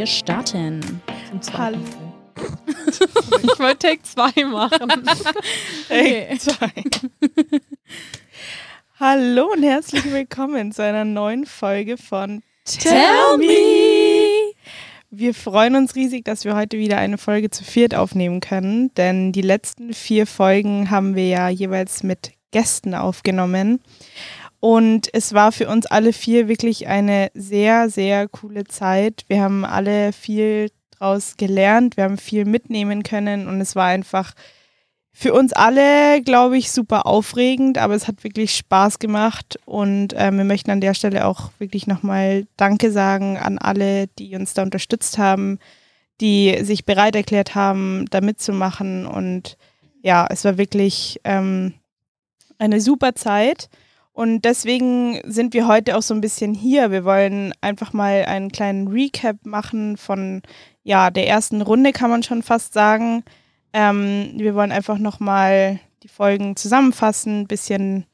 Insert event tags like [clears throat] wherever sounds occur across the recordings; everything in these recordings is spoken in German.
wir starten. Hallo. [laughs] ich wollte Take 2 machen. [laughs] Take 2. [laughs] Hallo und herzlich willkommen zu einer neuen Folge von Tell Me. Wir freuen uns riesig, dass wir heute wieder eine Folge zu viert aufnehmen können, denn die letzten vier Folgen haben wir ja jeweils mit Gästen aufgenommen. Und es war für uns alle vier wirklich eine sehr, sehr coole Zeit. Wir haben alle viel draus gelernt, wir haben viel mitnehmen können. Und es war einfach für uns alle, glaube ich, super aufregend, aber es hat wirklich Spaß gemacht. Und äh, wir möchten an der Stelle auch wirklich nochmal Danke sagen an alle, die uns da unterstützt haben, die sich bereit erklärt haben, da mitzumachen. Und ja, es war wirklich ähm, eine super Zeit. Und deswegen sind wir heute auch so ein bisschen hier. Wir wollen einfach mal einen kleinen Recap machen von ja, der ersten Runde, kann man schon fast sagen. Ähm, wir wollen einfach nochmal die Folgen zusammenfassen, ein bisschen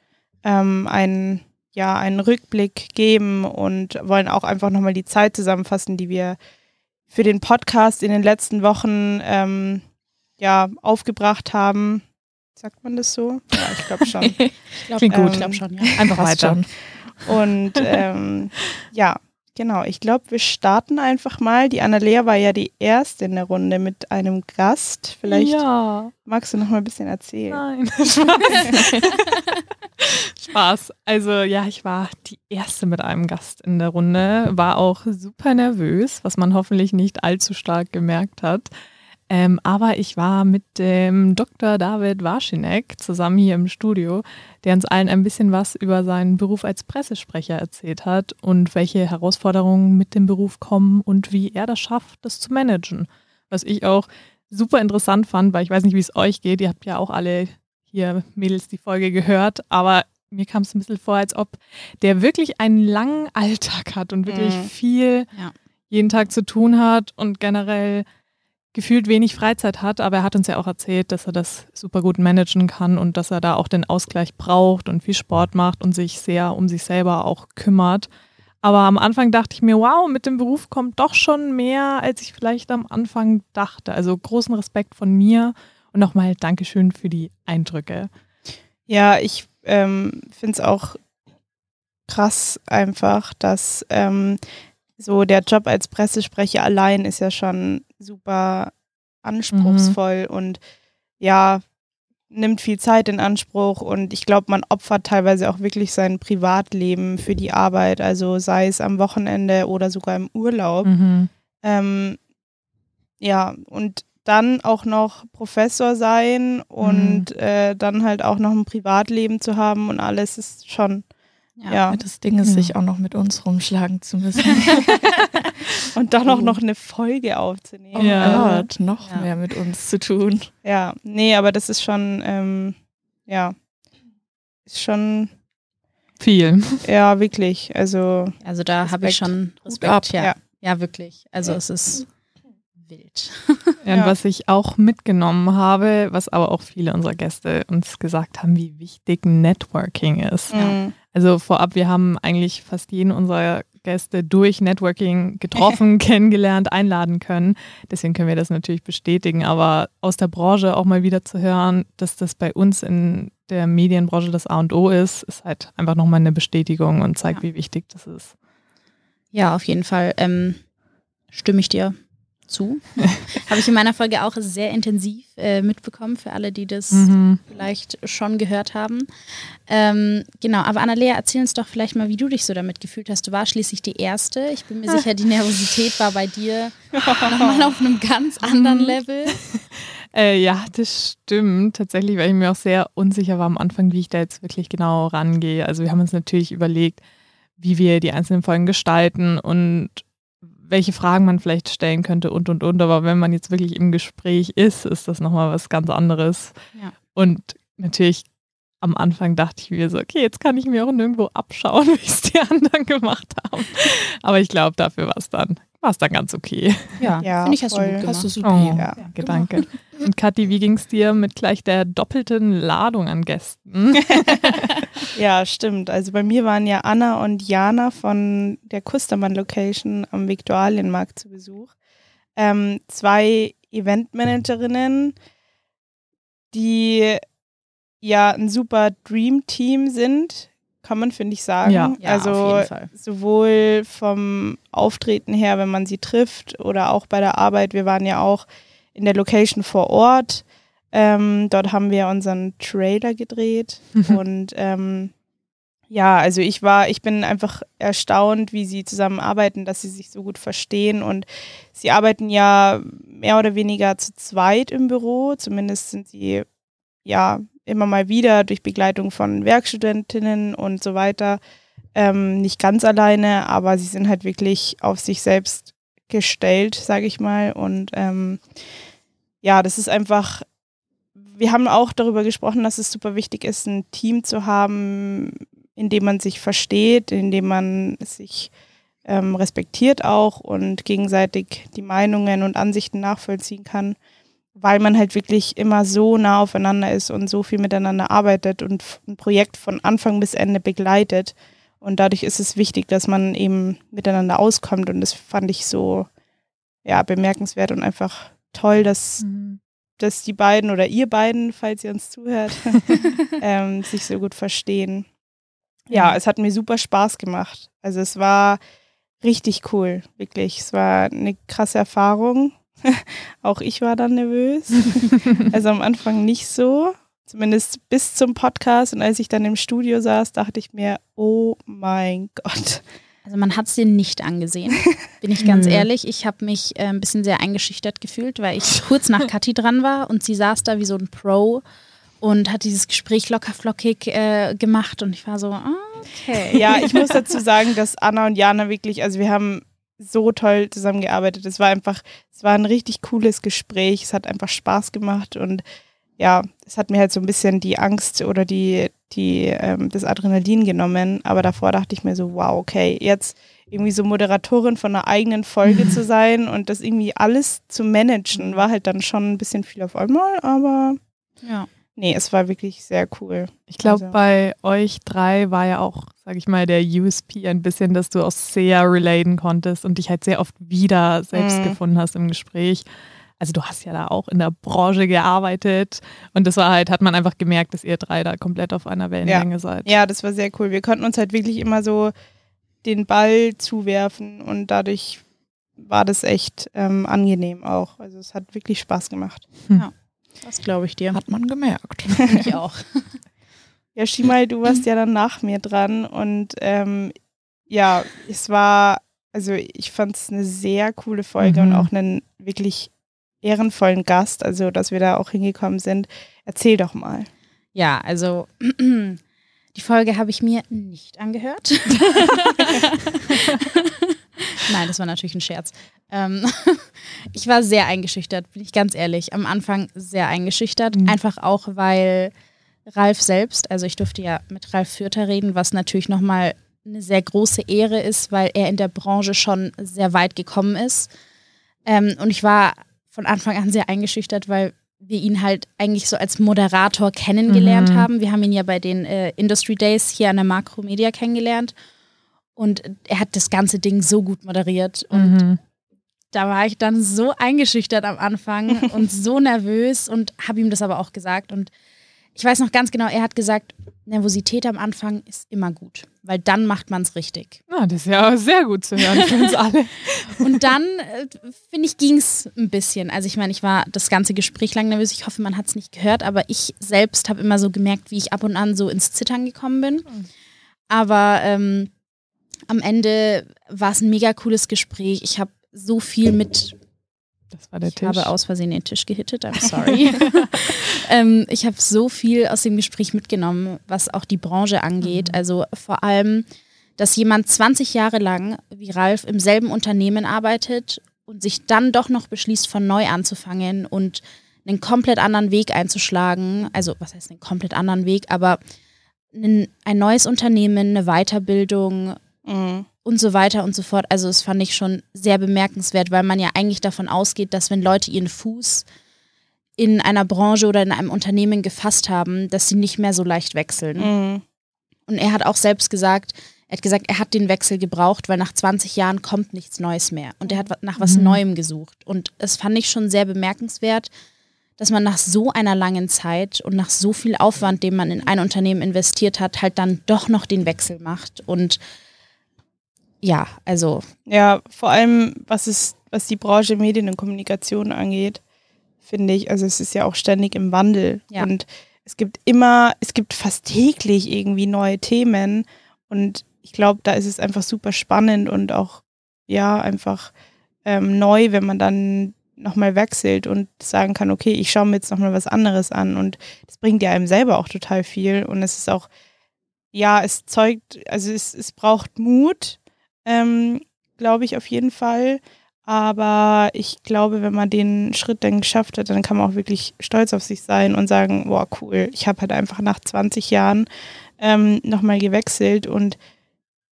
ähm, einen, ja, einen Rückblick geben und wollen auch einfach nochmal die Zeit zusammenfassen, die wir für den Podcast in den letzten Wochen ähm, ja, aufgebracht haben. Sagt man das so? Ja, ich glaube schon. [laughs] ich glaub, Klingt gut. ich glaube schon, ja. Einfach weiter. Und ähm, [laughs] ja, genau. Ich glaube, wir starten einfach mal. Die Annalea war ja die erste in der Runde mit einem Gast. Vielleicht ja. magst du noch mal ein bisschen erzählen. Nein. [laughs] Spaß. Spaß. Also ja, ich war die erste mit einem Gast in der Runde. War auch super nervös, was man hoffentlich nicht allzu stark gemerkt hat. Ähm, aber ich war mit dem Dr. David Warschinek zusammen hier im Studio, der uns allen ein bisschen was über seinen Beruf als Pressesprecher erzählt hat und welche Herausforderungen mit dem Beruf kommen und wie er das schafft, das zu managen. Was ich auch super interessant fand, weil ich weiß nicht, wie es euch geht. Ihr habt ja auch alle hier Mädels die Folge gehört, aber mir kam es ein bisschen vor, als ob der wirklich einen langen Alltag hat und wirklich mhm. viel ja. jeden Tag zu tun hat und generell gefühlt wenig Freizeit hat, aber er hat uns ja auch erzählt, dass er das super gut managen kann und dass er da auch den Ausgleich braucht und viel Sport macht und sich sehr um sich selber auch kümmert. Aber am Anfang dachte ich mir, wow, mit dem Beruf kommt doch schon mehr, als ich vielleicht am Anfang dachte. Also großen Respekt von mir und nochmal Dankeschön für die Eindrücke. Ja, ich ähm, finde es auch krass einfach, dass ähm, so der Job als Pressesprecher allein ist ja schon super anspruchsvoll mhm. und ja, nimmt viel Zeit in Anspruch und ich glaube, man opfert teilweise auch wirklich sein Privatleben für die Arbeit, also sei es am Wochenende oder sogar im Urlaub. Mhm. Ähm, ja, und dann auch noch Professor sein und mhm. äh, dann halt auch noch ein Privatleben zu haben und alles ist schon ja, ja. Das Ding ist, ja. sich auch noch mit uns rumschlagen zu müssen. [laughs] und dann auch noch eine Folge aufzunehmen. Oh ja, Gott, noch ja. mehr mit uns zu tun. Ja, nee, aber das ist schon, ähm, ja, ist schon viel. Ja, wirklich. Also, also da habe ich schon Respekt. Ja. ja. wirklich. Also es ist wild. Ja, und was ich auch mitgenommen habe, was aber auch viele unserer Gäste uns gesagt haben, wie wichtig Networking ist. Mhm. Also vorab, wir haben eigentlich fast jeden unserer Gäste durch Networking getroffen, [laughs] kennengelernt, einladen können. Deswegen können wir das natürlich bestätigen. Aber aus der Branche auch mal wieder zu hören, dass das bei uns in der Medienbranche das A und O ist, ist halt einfach nochmal eine Bestätigung und zeigt, ja. wie wichtig das ist. Ja, auf jeden Fall ähm, stimme ich dir zu. [laughs] Habe ich in meiner Folge auch sehr intensiv äh, mitbekommen, für alle, die das mhm. vielleicht schon gehört haben. Ähm, genau, aber Annalea, erzähl uns doch vielleicht mal, wie du dich so damit gefühlt hast. Du warst schließlich die Erste. Ich bin mir [laughs] sicher, die Nervosität war bei dir [laughs] nochmal auf einem ganz anderen mhm. Level. Äh, ja, das stimmt. Tatsächlich, weil ich mir auch sehr unsicher war am Anfang, wie ich da jetzt wirklich genau rangehe. Also wir haben uns natürlich überlegt, wie wir die einzelnen Folgen gestalten und welche Fragen man vielleicht stellen könnte und und und. Aber wenn man jetzt wirklich im Gespräch ist, ist das nochmal was ganz anderes. Ja. Und natürlich am Anfang dachte ich mir so, okay, jetzt kann ich mir auch nirgendwo abschauen, [laughs] wie es die anderen gemacht haben. Aber ich glaube, dafür war es dann, war es dann ganz okay. Ja, Ja, finde ich, hast voll. du gut gemacht. Hast du super. Oh, Ja. danke, danke. [laughs] Und Kathi, wie ging es dir mit gleich der doppelten Ladung an Gästen? [laughs] Ja, stimmt. Also bei mir waren ja Anna und Jana von der Kustermann Location am Viktualienmarkt zu Besuch. Ähm, zwei Eventmanagerinnen, die ja ein super Dream-Team sind, kann man, finde ich, sagen. Ja. Ja, also auf jeden Fall. sowohl vom Auftreten her, wenn man sie trifft, oder auch bei der Arbeit. Wir waren ja auch in der Location vor Ort. Ähm, dort haben wir unseren Trailer gedreht. [laughs] und ähm, ja, also ich war, ich bin einfach erstaunt, wie sie zusammenarbeiten, dass sie sich so gut verstehen. Und sie arbeiten ja mehr oder weniger zu zweit im Büro. Zumindest sind sie ja immer mal wieder durch Begleitung von Werkstudentinnen und so weiter ähm, nicht ganz alleine, aber sie sind halt wirklich auf sich selbst gestellt, sage ich mal. Und ähm, ja, das ist einfach, wir haben auch darüber gesprochen, dass es super wichtig ist, ein Team zu haben, in dem man sich versteht, in dem man sich ähm, respektiert auch und gegenseitig die Meinungen und Ansichten nachvollziehen kann, weil man halt wirklich immer so nah aufeinander ist und so viel miteinander arbeitet und ein Projekt von Anfang bis Ende begleitet. Und dadurch ist es wichtig, dass man eben miteinander auskommt. Und das fand ich so ja, bemerkenswert und einfach toll, dass, Mhm. dass die beiden oder ihr beiden, falls ihr uns zuhört, [laughs] [laughs] ähm, sich so gut verstehen. Ja, es hat mir super Spaß gemacht. Also es war richtig cool, wirklich. Es war eine krasse Erfahrung. [laughs] Auch ich war dann nervös. [laughs] Also am Anfang nicht so, zumindest bis zum Podcast. Und als ich dann im Studio saß, dachte ich mir, oh mein Gott. Also man hat es dir nicht angesehen, [laughs] bin ich ganz ehrlich. Ich habe mich äh, ein bisschen sehr eingeschüchtert gefühlt, weil ich kurz nach Kathi dran war und sie saß da wie so ein Pro und hat dieses Gespräch locker flockig äh, gemacht und ich war so, ah, okay. Ja, ich muss dazu sagen, dass Anna und Jana wirklich, also wir haben so toll zusammengearbeitet. Es war einfach, es war ein richtig cooles Gespräch. Es hat einfach Spaß gemacht und ja, es hat mir halt so ein bisschen die Angst oder die, die, ähm, das Adrenalin genommen. Aber davor dachte ich mir so, wow, okay, jetzt irgendwie so Moderatorin von einer eigenen Folge [laughs] zu sein und das irgendwie alles zu managen, war halt dann schon ein bisschen viel auf einmal, aber Ja. Nee, es war wirklich sehr cool. Ich glaube, Also- bei euch drei war ja auch, sag ich mal, der USP ein bisschen, dass du auch sehr relaten konntest und dich halt sehr oft wieder selbst Mhm. gefunden hast im Gespräch. Also du hast ja da auch in der Branche gearbeitet und das war halt, hat man einfach gemerkt, dass ihr drei da komplett auf einer Wellenlänge seid. Ja, das war sehr cool. Wir konnten uns halt wirklich immer so den Ball zuwerfen und dadurch war das echt ähm, angenehm auch. Also es hat wirklich Spaß gemacht. Das glaube ich dir. Hat man gemerkt. [laughs] Ich auch. Ja, Shimal, du warst ja dann nach mir dran und ähm, ja, es war, also ich fand es eine sehr coole Folge Mhm. und auch einen wirklich ehrenvollen Gast, also dass wir da auch hingekommen sind. Erzähl doch mal. Ja, also [clears throat] die Folge habe ich mir nicht angehört. [laughs] Nein, das war natürlich ein Scherz. Ähm, [laughs] ich war sehr eingeschüchtert, bin ich ganz ehrlich. Am Anfang sehr eingeschüchtert. Mhm. Einfach auch, weil Ralf selbst, also ich durfte ja mit Ralf Fürther reden, was natürlich nochmal eine sehr große Ehre ist, weil er in der Branche schon sehr weit gekommen ist. Ähm, und ich war von Anfang an sehr eingeschüchtert, weil wir ihn halt eigentlich so als Moderator kennengelernt Mhm. haben. Wir haben ihn ja bei den äh, Industry Days hier an der Makromedia kennengelernt. Und er hat das ganze Ding so gut moderiert. Und Mhm. Da war ich dann so eingeschüchtert am Anfang [laughs] und so nervös und habe ihm das aber auch gesagt. Und ich weiß noch ganz genau, er hat gesagt, Nervosität am Anfang ist immer gut, weil dann macht man es richtig. Na, das ist ja sehr gut zu hören für uns alle. [laughs] Und dann, äh, finde ich, ging es ein bisschen. Also ich meine, ich war das ganze Gespräch lang nervös. Ich hoffe, man hat es nicht gehört, aber ich selbst habe immer so gemerkt, wie ich ab und an so ins Zittern gekommen bin. Aber ähm, am Ende war es ein mega cooles Gespräch. Ich habe so viel mit Das war der ich Tisch. habe aus Versehen den Tisch gehittet, I'm [laughs] sorry. [laughs] ähm, ich habe so viel aus dem Gespräch mitgenommen, was auch die Branche angeht. Also vor allem, dass jemand 20 Jahre lang wie Ralf im selben Unternehmen arbeitet und sich dann doch noch beschließt, von neu anzufangen und einen komplett anderen Weg einzuschlagen. Also was heißt einen komplett anderen Weg, aber ein, ein neues Unternehmen, eine Weiterbildung Mhm. Und so weiter und so fort. Also das fand ich schon sehr bemerkenswert, weil man ja eigentlich davon ausgeht, dass wenn Leute ihren Fuß in einer Branche oder in einem Unternehmen gefasst haben, dass sie nicht mehr so leicht wechseln. Mhm. Und er hat auch selbst gesagt, er hat gesagt, er hat den Wechsel gebraucht, weil nach 20 Jahren kommt nichts Neues mehr. Und er hat nach was Mhm. Neuem gesucht. Und das fand ich schon sehr bemerkenswert, dass man nach so einer langen Zeit und nach so viel Aufwand, den man in ein Unternehmen investiert hat, halt dann doch noch den Wechsel macht. Und ja, also Ja, vor allem, was es, was die Branche Medien und Kommunikation angeht, finde ich, also es ist ja auch ständig im Wandel. Ja. Und es gibt immer, es gibt fast täglich irgendwie neue Themen. Und ich glaube, da ist es einfach super spannend und auch, ja, einfach ähm, neu, wenn man dann nochmal wechselt und sagen kann, okay, ich schaue mir jetzt nochmal was anderes an. Und das bringt ja einem selber auch total viel. Und es ist auch, ja, es zeugt, also es, es braucht Mut, ähm, glaube ich auf jeden Fall. Aber ich glaube, wenn man den Schritt dann geschafft hat, dann kann man auch wirklich stolz auf sich sein und sagen, boah, cool, ich habe halt einfach nach 20 Jahren ähm, nochmal gewechselt und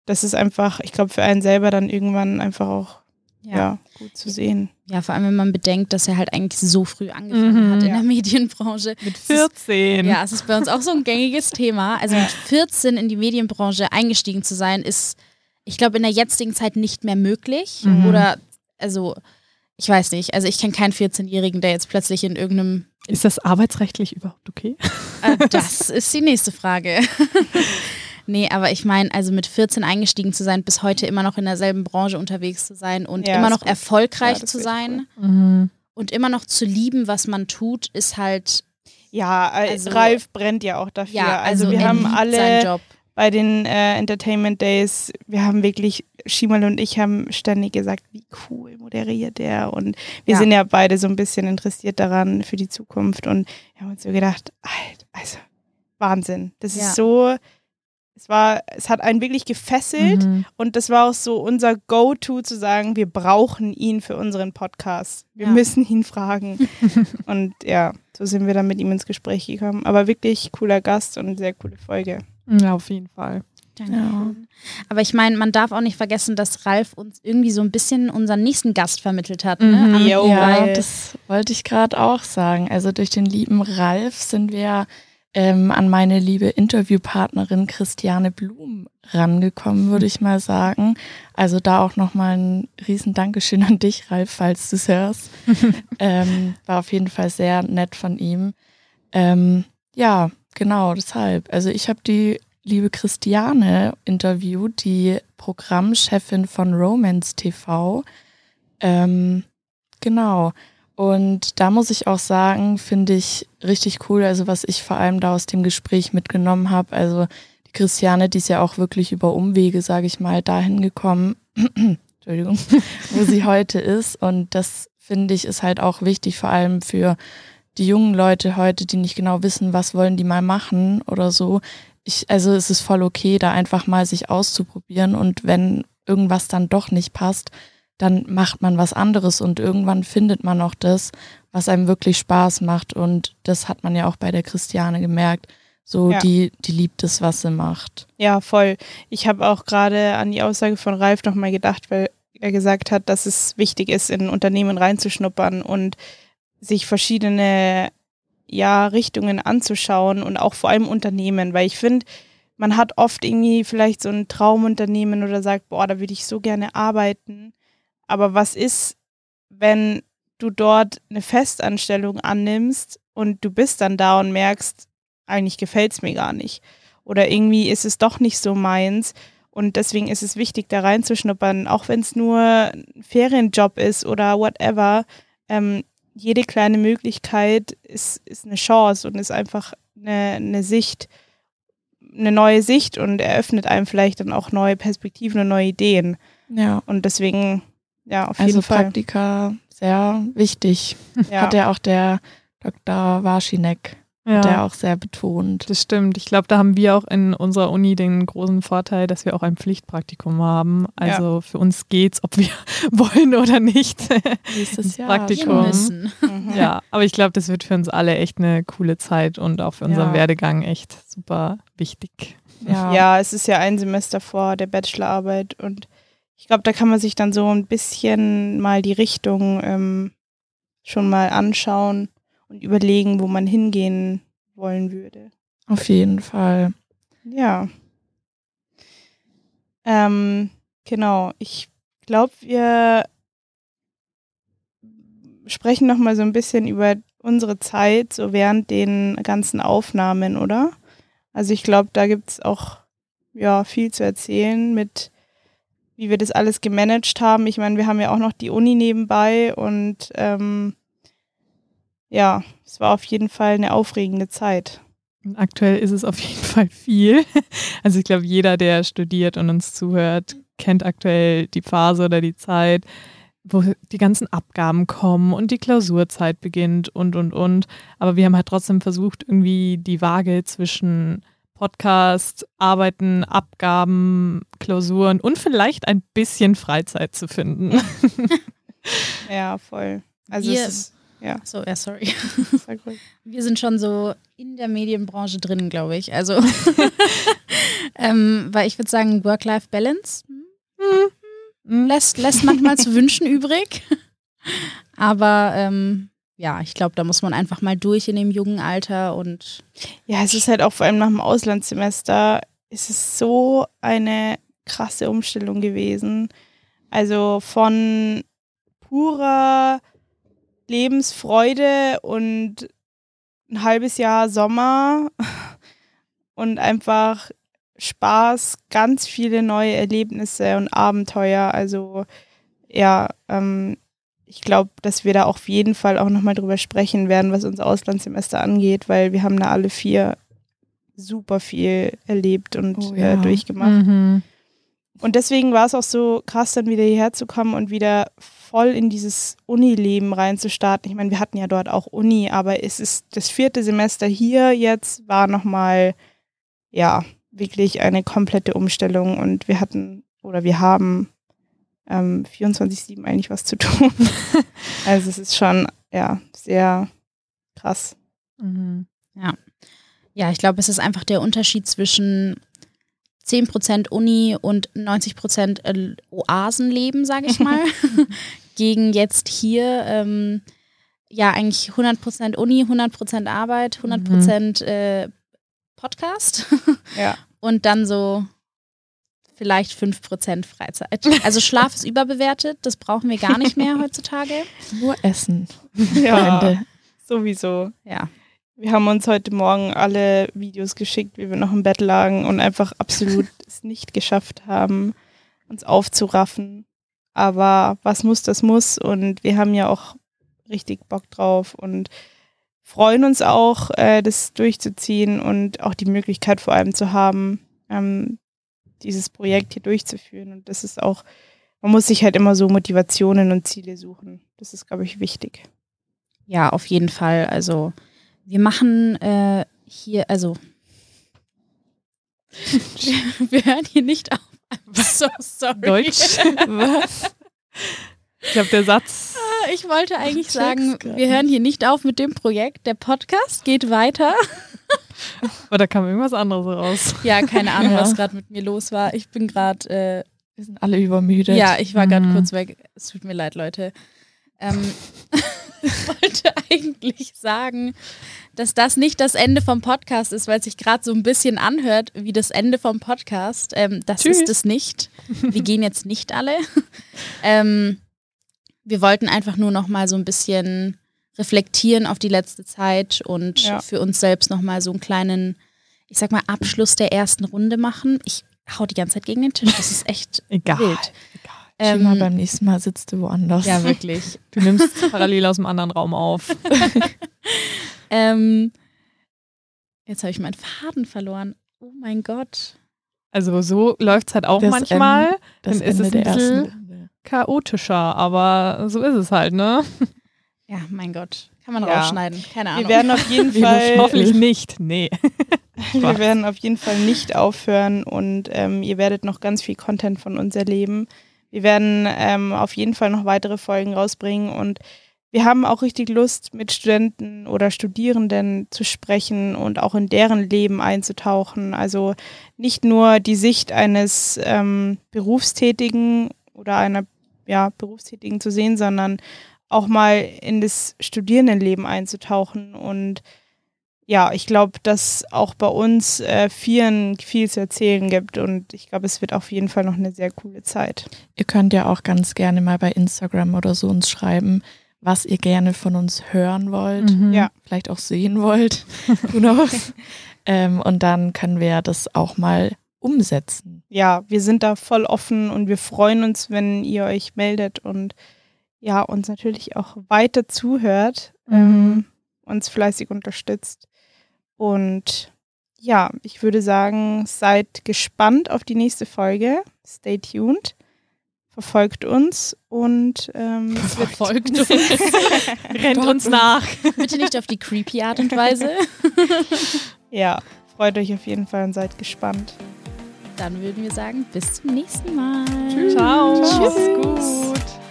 das ist einfach, ich glaube, für einen selber dann irgendwann einfach auch ja. gut zu sehen. Ja, vor allem, wenn man bedenkt, dass er halt eigentlich so früh angefangen Mhm. hat in Ja. der [laughs] Medienbranche. Mit 14. Ja, es ist bei uns auch so ein gängiges Thema. Also mit [laughs] 14 in die Medienbranche eingestiegen zu sein, ist, ich glaube, in der jetzigen Zeit nicht mehr möglich. Mhm. Oder, also, ich weiß nicht. Also ich kenne keinen 14-Jährigen, der jetzt plötzlich in irgendeinem. Ist das arbeitsrechtlich überhaupt okay? Äh, [laughs] das ist die nächste Frage. [laughs] Nee, aber ich meine, also mit 14 eingestiegen zu sein, bis heute immer noch in derselben Branche unterwegs zu sein und Ja, immer noch gut. erfolgreich Ja, zu sein Mhm. und immer noch zu lieben, was man tut, ist halt, Ja, äh, Also- Ralf brennt ja auch dafür. ja, also, also, wir er haben liebt alle seinen Job. Bei den äh, Entertainment Days, wir haben wirklich, Schimal und ich haben ständig gesagt, wie cool moderiert der. Und wir Ja. sind ja beide so ein bisschen interessiert daran für die Zukunft. Und wir haben uns so gedacht, Alter, also Wahnsinn. Das Ja. ist so, es war, es hat einen wirklich gefesselt. Mhm. Und das war auch so unser Go-To zu sagen, wir brauchen ihn für unseren Podcast. Wir Ja. müssen ihn fragen. [laughs] und ja, so sind wir dann mit ihm ins Gespräch gekommen. Aber wirklich cooler Gast und sehr coole Folge. Ja, auf jeden Fall. Dankeschön. Aber ich meine, man darf auch nicht vergessen, dass Ralf uns irgendwie so ein bisschen unseren nächsten Gast vermittelt hat. Ne? Mhm. Jo, ja, das wollte ich gerade auch sagen. Also durch den lieben Ralf sind wir ähm, an meine liebe Interviewpartnerin Christiane Blum rangekommen, würde ich mal sagen. Also da auch nochmal ein riesen Dankeschön an dich, Ralf, falls du es hörst. [laughs] ähm, war auf jeden Fall sehr nett von ihm. Ähm, ja, genau, deshalb. Also ich habe die liebe Christiane interviewt, die Programmchefin von Romance TV. Ähm, genau. Und da muss ich auch sagen, finde ich richtig cool, also was ich vor allem da aus dem Gespräch mitgenommen habe. Also die Christiane, die ist ja auch wirklich über Umwege, sage ich mal, dahin gekommen, [clears throat] Entschuldigung, [laughs] wo sie heute ist. Und das finde ich ist halt auch wichtig, vor allem für die jungen Leute heute, die nicht genau wissen, was wollen die mal machen oder so. Ich, also es ist voll okay, da einfach mal sich auszuprobieren und wenn irgendwas dann doch nicht passt, dann macht man was anderes und irgendwann findet man auch das, was einem wirklich Spaß macht. Und das hat man ja auch bei der Christiane gemerkt. So, Ja. die, die liebt es, was sie macht. Ja, voll. Ich habe auch gerade an die Aussage von Ralf nochmal gedacht, weil er gesagt hat, dass es wichtig ist, in Unternehmen reinzuschnuppern und sich verschiedene ja, Richtungen anzuschauen und auch vor allem Unternehmen, weil ich finde, man hat oft irgendwie vielleicht so ein Traumunternehmen oder sagt, boah, da würde ich so gerne arbeiten. Aber was ist, wenn du dort eine Festanstellung annimmst und du bist dann da und merkst, eigentlich gefällt es mir gar nicht. Oder irgendwie ist es doch nicht so meins. Und deswegen ist es wichtig, da reinzuschnuppern, auch wenn es nur ein Ferienjob ist oder whatever. Ähm, jede kleine Möglichkeit ist, ist eine Chance und ist einfach eine, eine Sicht, eine neue Sicht und eröffnet einem vielleicht dann auch neue Perspektiven und neue Ideen. Ja. Und deswegen, ja, auf Also jeden Fall. Praktika sehr wichtig. Ja. Hat ja auch der Dr. Waschinek, Ja. der auch sehr betont. Das stimmt. Ich glaube, da haben wir auch in unserer Uni den großen Vorteil, dass wir auch ein Pflichtpraktikum haben. Also für uns geht's, ob wir [laughs] wollen oder nicht. Nächstes Jahr. Praktikum. Wir müssen. Mhm. ja, aber ich glaube, das wird für uns alle echt eine coole Zeit und auch für unseren Ja. Werdegang echt super wichtig. Ja. Ja, es ist ja ein Semester vor der Bachelorarbeit und ich glaube, da kann man sich dann so ein bisschen mal die Richtung ähm, schon mal anschauen und überlegen, wo man hingehen wollen würde. Auf jeden Fall. Ja. Ähm, genau. Ich glaube, wir sprechen noch mal so ein bisschen über unsere Zeit so während den ganzen Aufnahmen, oder? Also ich glaube, da gibt es auch ja viel zu erzählen mit wie wir das alles gemanagt haben. Ich meine, wir haben ja auch noch die Uni nebenbei und ähm, ja, es war auf jeden Fall eine aufregende Zeit. Aktuell ist es auf jeden Fall viel. [laughs] Also ich glaube, jeder, der studiert und uns zuhört, kennt aktuell die Phase oder die Zeit, wo die ganzen Abgaben kommen und die Klausurzeit beginnt und, und, und. Aber wir haben halt trotzdem versucht, irgendwie die Waage zwischen Podcast, Arbeiten, Abgaben, Klausuren und vielleicht ein bisschen Freizeit zu finden. [laughs] ja, voll. Also Wir, es ist, ja. So, ja, sorry. [laughs] Wir sind schon so in der Medienbranche drin, glaube ich. Also, [laughs] ähm, weil ich würde sagen, Work-Life-Balance hm. lässt, lässt manchmal zu wünschen übrig. Aber ähm, ja, ich glaube, da muss man einfach mal durch in dem jungen Alter und. Ja, es ist halt auch vor allem nach dem Auslandssemester, ist es so eine krasse Umstellung gewesen. Also von purer Lebensfreude und ein halbes Jahr Sommer [laughs] und einfach Spaß, ganz viele neue Erlebnisse und Abenteuer. Also ja, ähm, ich glaube, dass wir da auf jeden Fall auch nochmal drüber sprechen werden, was unser Auslandssemester angeht, weil wir haben da alle vier super viel erlebt und oh, ja. äh, durchgemacht. Mhm. Und deswegen war es auch so krass, dann wieder hierher zu kommen und wieder voll in dieses Unileben reinzustarten. Ich meine, wir hatten ja dort auch Uni, aber es ist das vierte Semester hier jetzt war nochmal, ja, wirklich eine komplette Umstellung und wir hatten oder wir haben ähm, 24-7 eigentlich was zu tun. [laughs] also es ist schon, ja, sehr krass. Mhm. Ja. Ja, ich glaube, es ist einfach der Unterschied zwischen 10% Uni und 90% äh, Oasenleben, sage ich mal, [laughs] gegen jetzt hier ähm, ja eigentlich 100% Uni, 100% Arbeit, 100% mhm. äh, Podcast [laughs] ja. und dann so vielleicht 5% Freizeit. Also Schlaf ist überbewertet, das brauchen wir gar nicht mehr [laughs] heutzutage. Nur Essen. Ja, sowieso. Ja. Wir haben uns heute Morgen alle Videos geschickt, wie wir noch im Bett lagen und einfach absolut [laughs] es nicht geschafft haben, uns aufzuraffen. Aber was muss, das muss. Und wir haben ja auch richtig Bock drauf und freuen uns auch, äh, das durchzuziehen und auch die Möglichkeit vor allem zu haben, ähm, dieses Projekt hier durchzuführen. Und das ist auch, man muss sich halt immer so Motivationen und Ziele suchen. Das ist, glaube ich, wichtig. Ja, auf jeden Fall. Also wir machen äh, hier, also [laughs] wir hören hier nicht auf. I'm so sorry. Deutsch? Was? Ich glaube, der Satz. Ah, ich wollte eigentlich sagen, wir hören hier nicht auf mit dem Projekt. Der Podcast geht weiter. [laughs] Oder kam irgendwas anderes raus? Ja, keine Ahnung, ja. was gerade mit mir los war. Ich bin gerade. Äh, wir sind alle übermüdet. Ja, ich war gerade mhm. kurz weg. Es tut mir leid, Leute. Ähm, [laughs] [laughs] wollte eigentlich sagen, dass das nicht das Ende vom Podcast ist, weil es sich gerade so ein bisschen anhört wie das Ende vom Podcast. Ähm, das Tschüss. ist es nicht. Wir gehen jetzt nicht alle. [laughs] ähm, wir wollten einfach nur noch mal so ein bisschen reflektieren auf die letzte Zeit und ja. für uns selbst noch mal so einen kleinen, ich sag mal, Abschluss der ersten Runde machen. Ich hau die ganze Zeit gegen den Tisch. Das ist echt Egal. wild. Egal. Ähm, beim nächsten Mal sitzt du woanders. Ja, wirklich. [laughs] Du nimmst parallel aus dem anderen Raum auf. [laughs] ähm, jetzt habe ich meinen Faden verloren. Oh mein Gott. Also so läuft es halt auch das manchmal. Ende, dann ist Ende es ein bisschen chaotischer, aber so ist es halt, ne? [laughs] Ja, mein Gott. Kann man ja. rausschneiden. Keine Ahnung. Wir werden auf jeden Fall. Hoffentlich nicht. Nee. wir werden auf jeden Fall nicht aufhören und ähm, ihr werdet noch ganz viel Content von uns erleben. Wir werden ähm, auf jeden Fall noch weitere Folgen rausbringen und wir haben auch richtig Lust, mit Studenten oder Studierenden zu sprechen und auch in deren Leben einzutauchen. Also nicht nur die Sicht eines ähm, Berufstätigen oder einer ja, Berufstätigen zu sehen, sondern auch mal in das Studierendenleben einzutauchen. Und ja, ich glaube, dass auch bei uns äh, Vieren viel zu erzählen gibt und ich glaube, es wird auf jeden Fall noch eine sehr coole Zeit. Ihr könnt ja auch ganz gerne mal bei Instagram oder so uns schreiben, was ihr gerne von uns hören wollt, mhm. ja. vielleicht auch sehen wollt. [laughs] Who knows? ähm, und dann können wir das auch mal umsetzen. Ja, wir sind da voll offen und wir freuen uns, wenn ihr euch meldet und ja, uns natürlich auch weiter zuhört, mhm. ähm, uns fleißig unterstützt. Und ja, ich würde sagen, seid gespannt auf die nächste Folge. Stay tuned. Verfolgt uns und ähm, verfolgt [laughs] uns. rennt uns nach. Bitte nicht auf die creepy Art und Weise. [laughs] ja, freut euch auf jeden Fall und seid gespannt. Dann würden wir sagen, bis zum nächsten Mal. Tschüss. Ciao. Tschüss. Gut.